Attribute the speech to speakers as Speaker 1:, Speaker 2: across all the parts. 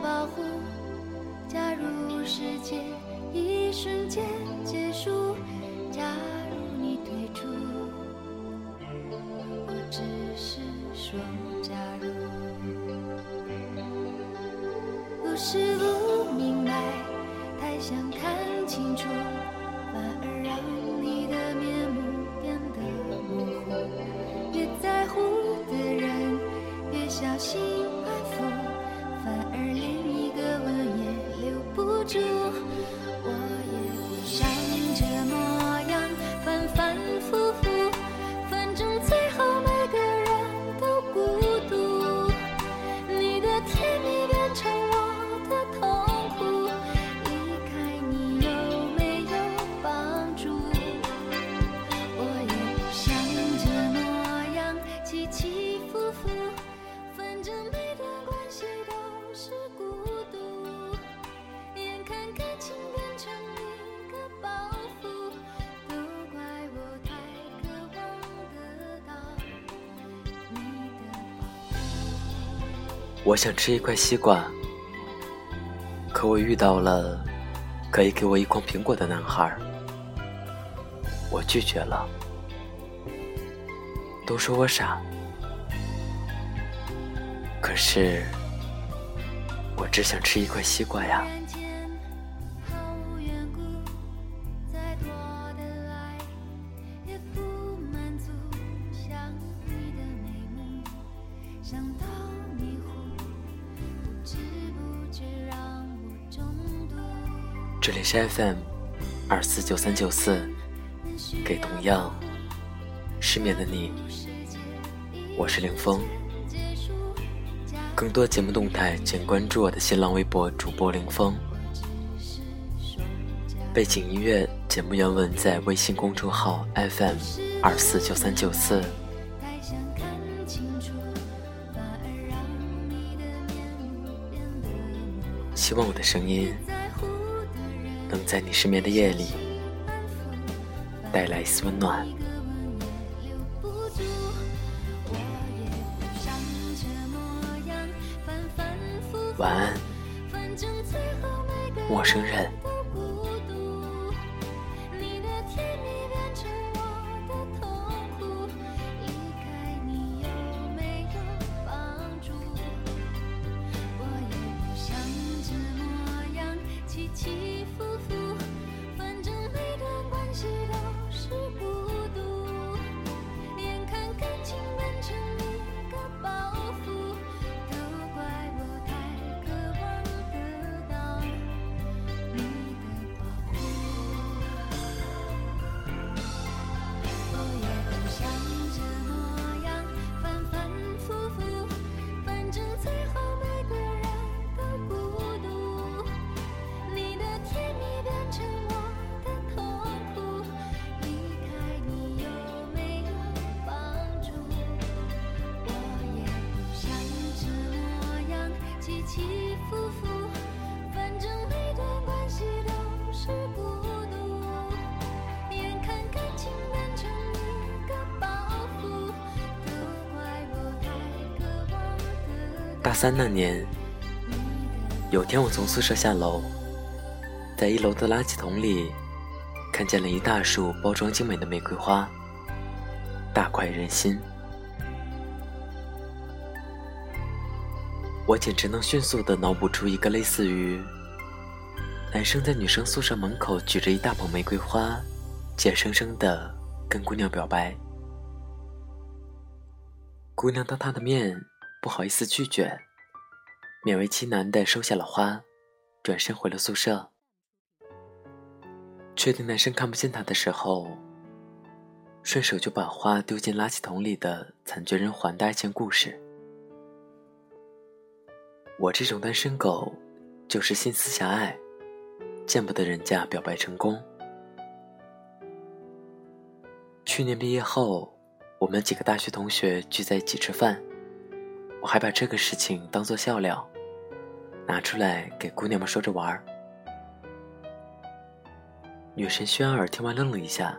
Speaker 1: 保护，假如世界一瞬间结束，假如你退出，我只是说假如，不是不明白，太想看清楚，祝我想
Speaker 2: 吃一块西瓜，可我遇到了可以给我一筐苹果的男孩，我拒绝了。都说我傻，可是我只想吃一块西瓜呀。是 FM 二四九三九四，给同样失眠的你，我是凌峰。更多节目动态，请关注我的新浪微博主播凌峰。背景音乐、节目原文在微信公众号 FM 二四九三九四。希望我的声音能在你失眠的夜里带来一丝温暖。晚安，陌生人。大三那年，有天我从宿舍下楼，在一楼的垃圾桶里看见了一大束包装精美的玫瑰花，大快人心。我简直能迅速地脑补出一个类似于男生在女生宿舍门口举着一大捧玫瑰花，怯生生地跟姑娘表白。姑娘当他的面不好意思拒绝，勉为其难地收下了花，转身回了宿舍。确定男生看不见她的时候，顺手就把花丢进垃圾桶里的惨绝人寰的爱情故事。我这种单身狗，就是心思狭隘，见不得人家表白成功。去年毕业后，我们几个大学同学聚在一起吃饭，我还把这个事情当做笑料，拿出来给姑娘们说着玩儿。女神轩儿听完愣了一下，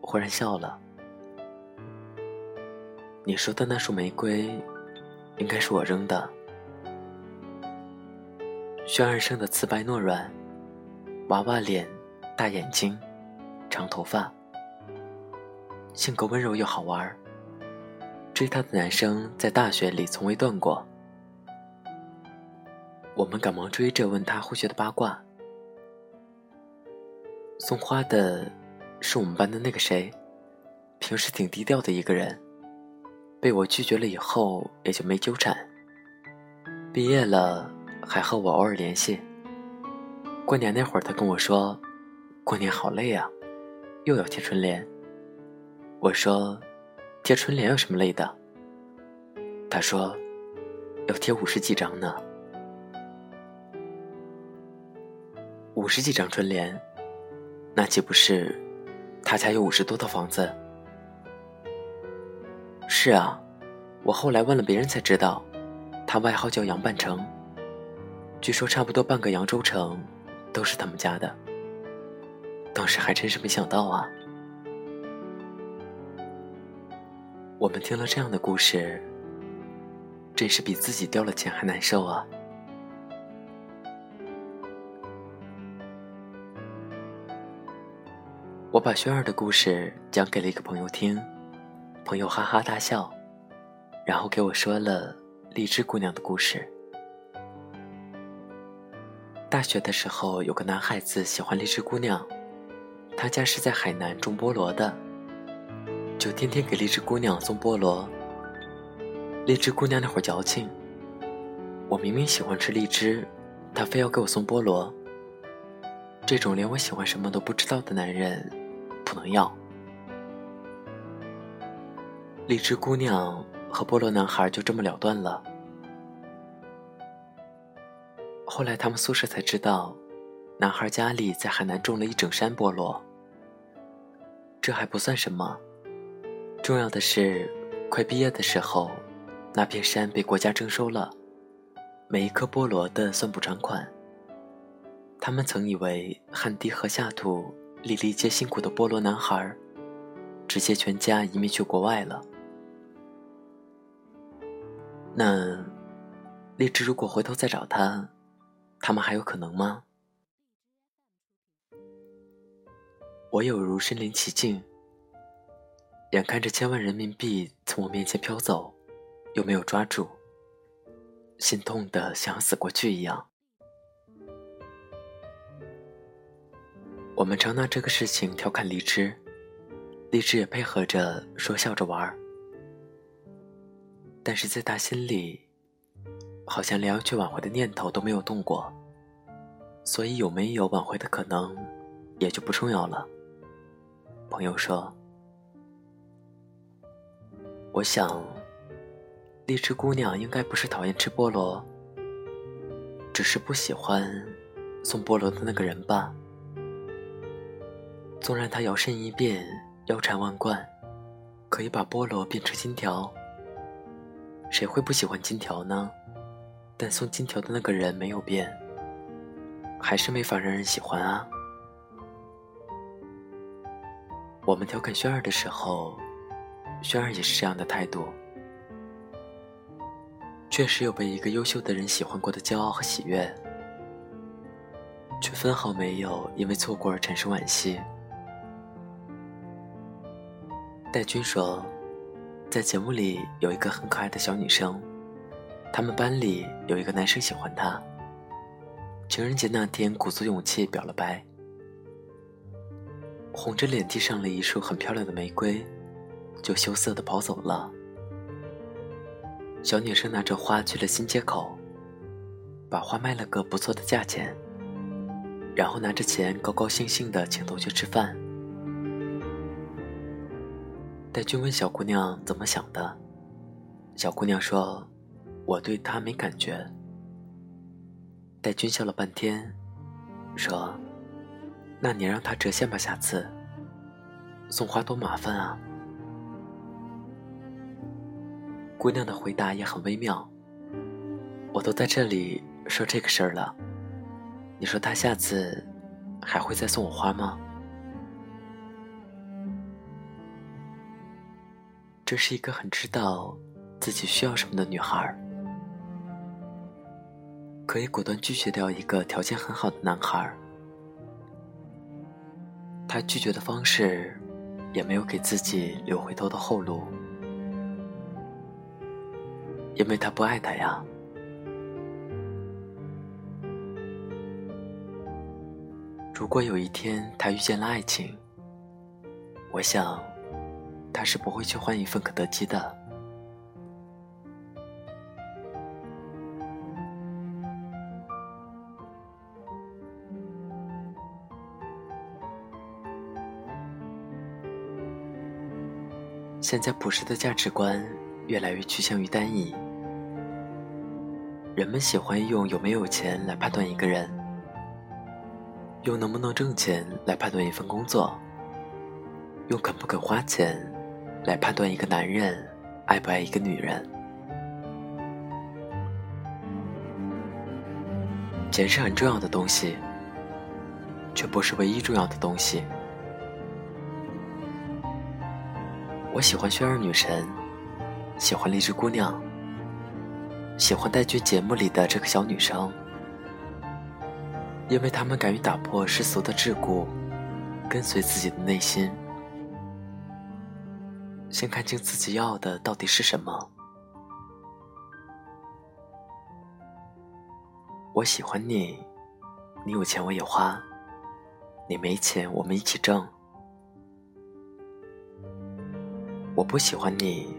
Speaker 2: 忽然笑了。你说的那束玫瑰，应该是我扔的。轩儿生的瓷白糯软，娃娃脸，大眼睛，长头发，性格温柔又好玩儿。追她的男生在大学里从未断过。我们赶忙追着问他护学的八卦。送花的，是我们班的那个谁，平时挺低调的一个人，被我拒绝了以后也就没纠缠。毕业了。还和我偶尔联系。过年那会儿，他跟我说：“过年好累啊，又要贴春联。”我说：“贴春联有什么累的？”他说：“要贴五十几张呢。”五十几张春联，那岂不是他家有五十多套房子？是啊，我后来问了别人才知道，他外号叫杨半城。据说差不多半个扬州城都是他们家的，当时还真是没想到啊！我们听了这样的故事，真是比自己掉了钱还难受啊！我把轩儿的故事讲给了一个朋友听，朋友哈哈大笑，然后给我说了荔枝姑娘的故事。大学的时候，有个男孩子喜欢荔枝姑娘，他家是在海南种菠萝的，就天天给荔枝姑娘送菠萝。荔枝姑娘那会儿矫情，我明明喜欢吃荔枝，他非要给我送菠萝。这种连我喜欢什么都不知道的男人，不能要。荔枝姑娘和菠萝男孩就这么了断了。后来他们宿舍才知道，男孩家里在海南种了一整山菠萝。这还不算什么，重要的是，快毕业的时候，那片山被国家征收了，每一颗菠萝的算补偿款。他们曾以为汗滴禾下土、粒粒皆辛苦的菠萝男孩，直接全家移民去国外了。那，荔枝如果回头再找他。他们还有可能吗？我有如身临其境，眼看着千万人民币从我面前飘走，又没有抓住，心痛的像死过去一样。我们常拿这个事情调侃荔枝，荔枝也配合着说笑着玩儿，但是在他心里。好像连要去挽回的念头都没有动过，所以有没有挽回的可能，也就不重要了。朋友说：“我想，荔枝姑娘应该不是讨厌吃菠萝，只是不喜欢送菠萝的那个人吧。纵然她摇身一变，腰缠万贯，可以把菠萝变成金条，谁会不喜欢金条呢？”但送金条的那个人没有变，还是没法让人喜欢啊。我们调侃轩儿的时候，轩儿也是这样的态度。确实有被一个优秀的人喜欢过的骄傲和喜悦，却分毫没有因为错过而产生惋惜。戴军说，在节目里有一个很可爱的小女生。他们班里有一个男生喜欢她。情人节那天，鼓足勇气表了白，红着脸递上了一束很漂亮的玫瑰，就羞涩的跑走了。小女生拿着花去了新街口，把花卖了个不错的价钱，然后拿着钱高高兴兴的请同学吃饭。戴军问小姑娘怎么想的，小姑娘说。我对他没感觉。戴军笑了半天，说：“那你让他折现吧，下次。送花多麻烦啊。”姑娘的回答也很微妙。我都在这里说这个事儿了，你说他下次还会再送我花吗？这是一个很知道自己需要什么的女孩，可以果断拒绝掉一个条件很好的男孩。她拒绝的方式，也没有给自己留回头的后路，因为他不爱他呀。如果有一天他遇见了爱情，我想，他是不会去换一份肯德基的。现在普世的价值观越来越趋向于单一，人们喜欢用有没有钱来判断一个人。用能不能挣钱来判断一份工作，用肯不肯花钱来判断一个男人爱不爱一个女人。钱是很重要的东西，却不是唯一重要的东西。我喜欢轩儿女神，喜欢励志姑娘，喜欢带剧节目里的这个小女生。因为他们敢于打破世俗的桎梏，跟随自己的内心，先看清自己要的到底是什么。我喜欢你，你有钱我也花，你没钱我们一起挣。我不喜欢你，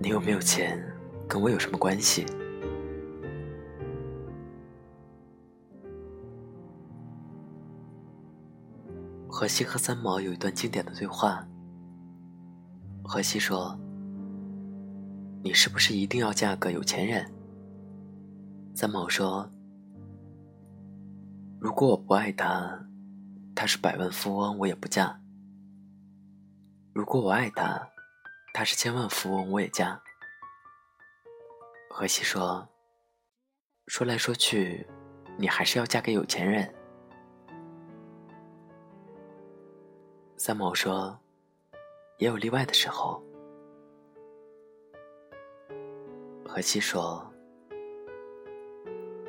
Speaker 2: 你有没有钱跟我有什么关系？荷西和三毛有一段经典的对话。荷西说：“你是不是一定要嫁个有钱人？”三毛说：“如果我不爱他，他是百万富翁，我也不嫁；如果我爱他，他是千万富翁，我也嫁。”荷西说：“说来说去，你还是要嫁给有钱人。”三毛说：“也有例外的时候。”荷西说：“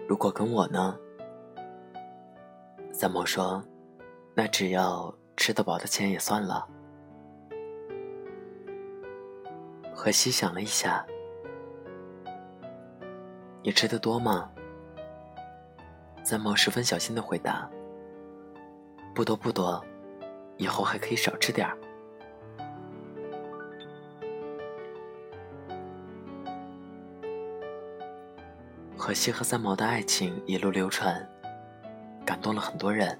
Speaker 2: 如果跟我呢？”三毛说：“那只要吃得饱的钱也算了。”荷西想了一下：“你吃的多吗？”三毛十分小心的回答：“不多，不多。”以后还可以少吃点儿。荷西和三毛的爱情一路流传，感动了很多人。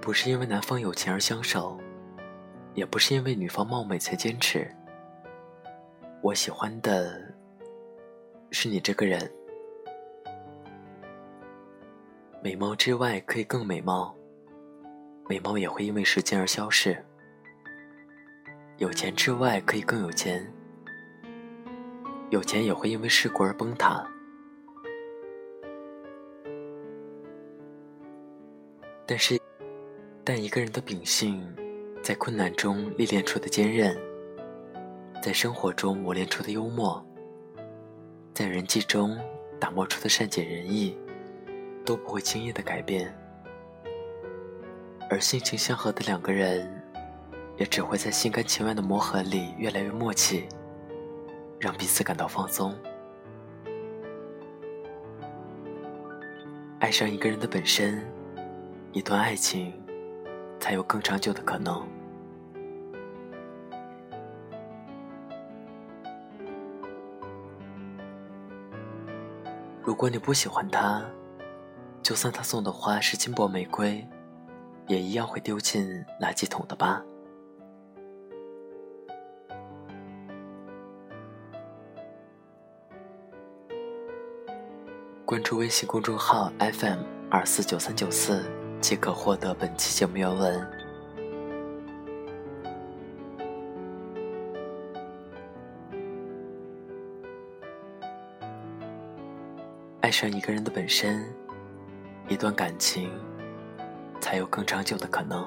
Speaker 2: 不是因为男方有钱而相守，也不是因为女方貌美才坚持。我喜欢的是你这个人。美貌之外可以更美貌，美貌也会因为时间而消逝。有钱之外可以更有钱，有钱也会因为事故而崩塌。但是，但一个人的秉性，在困难中历练出的坚韧，在生活中磨练出的幽默，在人际中打磨出的善解人意。都不会轻易的改变，而性情相合的两个人，也只会在心甘情愿的磨合里越来越默契，让彼此感到放松。爱上一个人的本身，一段爱情才有更长久的可能。如果你不喜欢他，就算他送的花是金箔玫瑰，也一样会丢进垃圾桶的吧。关注微信公众号 FM 二四九三九四，即可获得本期节目原文。爱上一个人的本身，一段感情才有更长久的可能。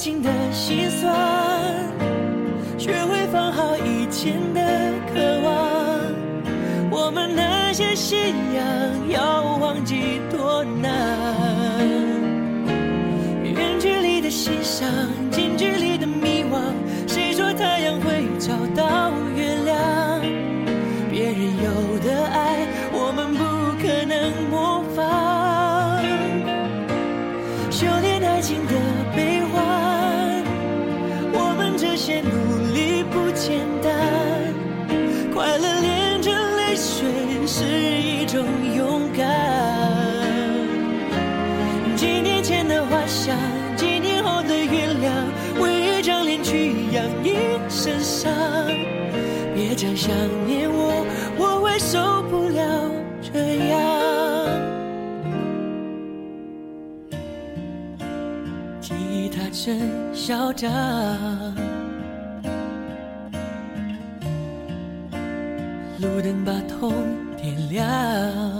Speaker 3: 情的心酸，学会放好以前的渴望。我们那些信仰要忘记多难。几年后的月亮，为一张脸去养一身伤。别再想念我，我会受不了这样。吉他真嚣张。路灯把痛点亮，